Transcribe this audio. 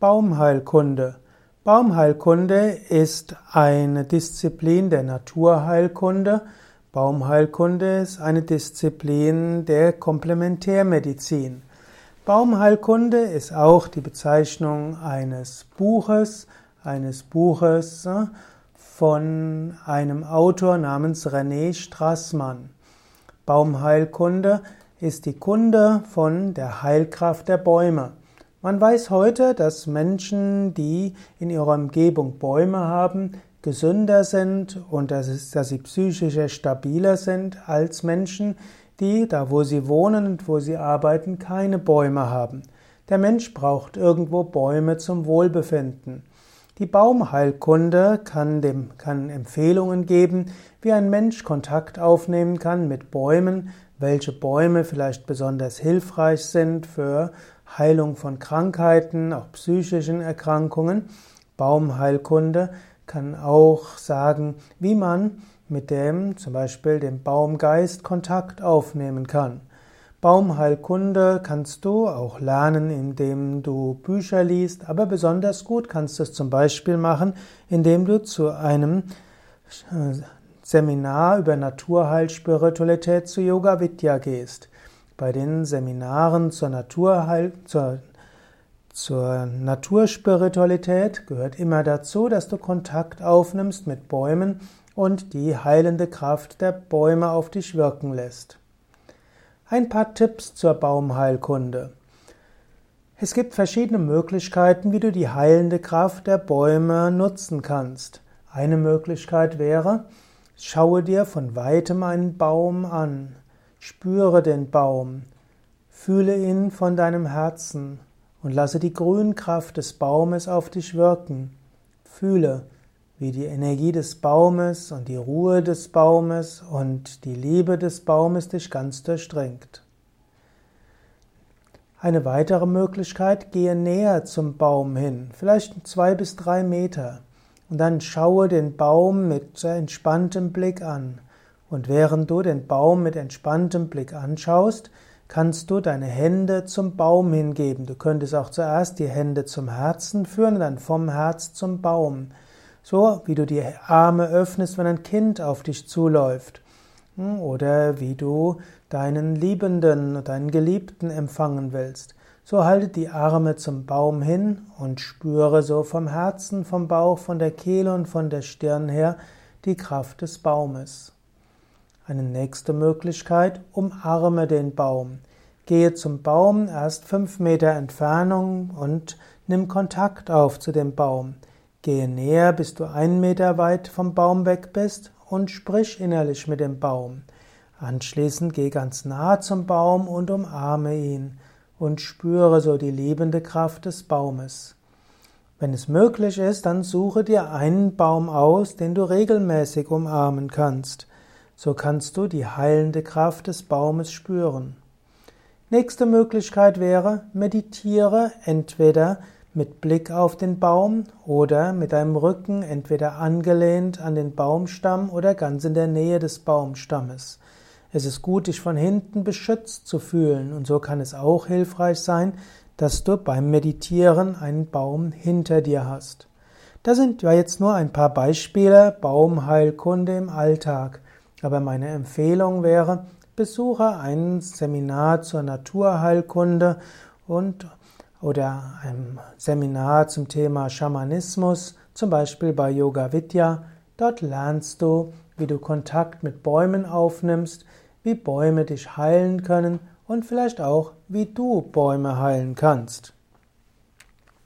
Baumheilkunde. Baumheilkunde ist eine Disziplin der Naturheilkunde. Baumheilkunde ist eine Disziplin der Komplementärmedizin. Baumheilkunde ist auch die Bezeichnung eines Buches, eines Buches äh, von einem Autor namens René Strassmann. Baumheilkunde ist die Kunde von der Heilkraft der Bäume. Man weiß heute, dass Menschen, die in ihrer Umgebung Bäume haben, gesünder sind und dass, es, dass sie psychischer stabiler sind als Menschen, die, da wo sie wohnen und wo sie arbeiten, keine Bäume haben. Der Mensch braucht irgendwo Bäume zum Wohlbefinden. Die Baumheilkunde kann, dem, kann Empfehlungen geben, wie ein Mensch Kontakt aufnehmen kann mit Bäumen, welche Bäume vielleicht besonders hilfreich sind für Heilung von Krankheiten, auch psychischen Erkrankungen. Baumheilkunde kann auch sagen, wie man mit dem, zum Beispiel dem Baumgeist, Kontakt aufnehmen kann. Baumheilkunde kannst du auch lernen, indem du Bücher liest, aber besonders gut kannst du es zum Beispiel machen, indem du zu einem äh, Seminar über Naturheilspiritualität zu Yoga Vidya gehst. Bei den Seminaren zur, Naturheil, zur, zur Naturspiritualität gehört immer dazu, dass du Kontakt aufnimmst mit Bäumen und die heilende Kraft der Bäume auf dich wirken lässt. Ein paar Tipps zur Baumheilkunde. Es gibt verschiedene Möglichkeiten, wie du die heilende Kraft der Bäume nutzen kannst. Eine Möglichkeit wäre, schaue dir von weitem einen Baum an. Spüre den Baum, fühle ihn von deinem Herzen und lasse die Grünkraft des Baumes auf dich wirken. Fühle, wie die Energie des Baumes und die Ruhe des Baumes und die Liebe des Baumes dich ganz durchdringt. Eine weitere Möglichkeit, gehe näher zum Baum hin, vielleicht zwei bis drei Meter, und dann schaue den Baum mit entspanntem Blick an. Und während du den Baum mit entspanntem Blick anschaust, kannst du deine Hände zum Baum hingeben. Du könntest auch zuerst die Hände zum Herzen führen und dann vom Herz zum Baum. So wie du die Arme öffnest, wenn ein Kind auf dich zuläuft. Hm, oder wie du deinen Liebenden, deinen Geliebten empfangen willst. So halte die Arme zum Baum hin und spüre so vom Herzen, vom Bauch, von der Kehle und von der Stirn her die Kraft des Baumes. Eine nächste Möglichkeit, umarme den Baum. Gehe zum Baum erst fünf Meter Entfernung und nimm Kontakt auf zu dem Baum. Gehe näher, bis du einen Meter weit vom Baum weg bist und sprich innerlich mit dem Baum. Anschließend geh ganz nah zum Baum und umarme ihn und spüre so die liebende Kraft des Baumes. Wenn es möglich ist, dann suche dir einen Baum aus, den du regelmäßig umarmen kannst. So kannst du die heilende Kraft des Baumes spüren. Nächste Möglichkeit wäre, meditiere entweder mit Blick auf den Baum oder mit deinem Rücken entweder angelehnt an den Baumstamm oder ganz in der Nähe des Baumstammes. Es ist gut, dich von hinten beschützt zu fühlen und so kann es auch hilfreich sein, dass du beim Meditieren einen Baum hinter dir hast. Das sind ja jetzt nur ein paar Beispiele Baumheilkunde im Alltag. Aber meine Empfehlung wäre, besuche ein Seminar zur Naturheilkunde und oder ein Seminar zum Thema Schamanismus, zum Beispiel bei Yoga Vidya. Dort lernst du, wie du Kontakt mit Bäumen aufnimmst, wie Bäume dich heilen können und vielleicht auch, wie du Bäume heilen kannst.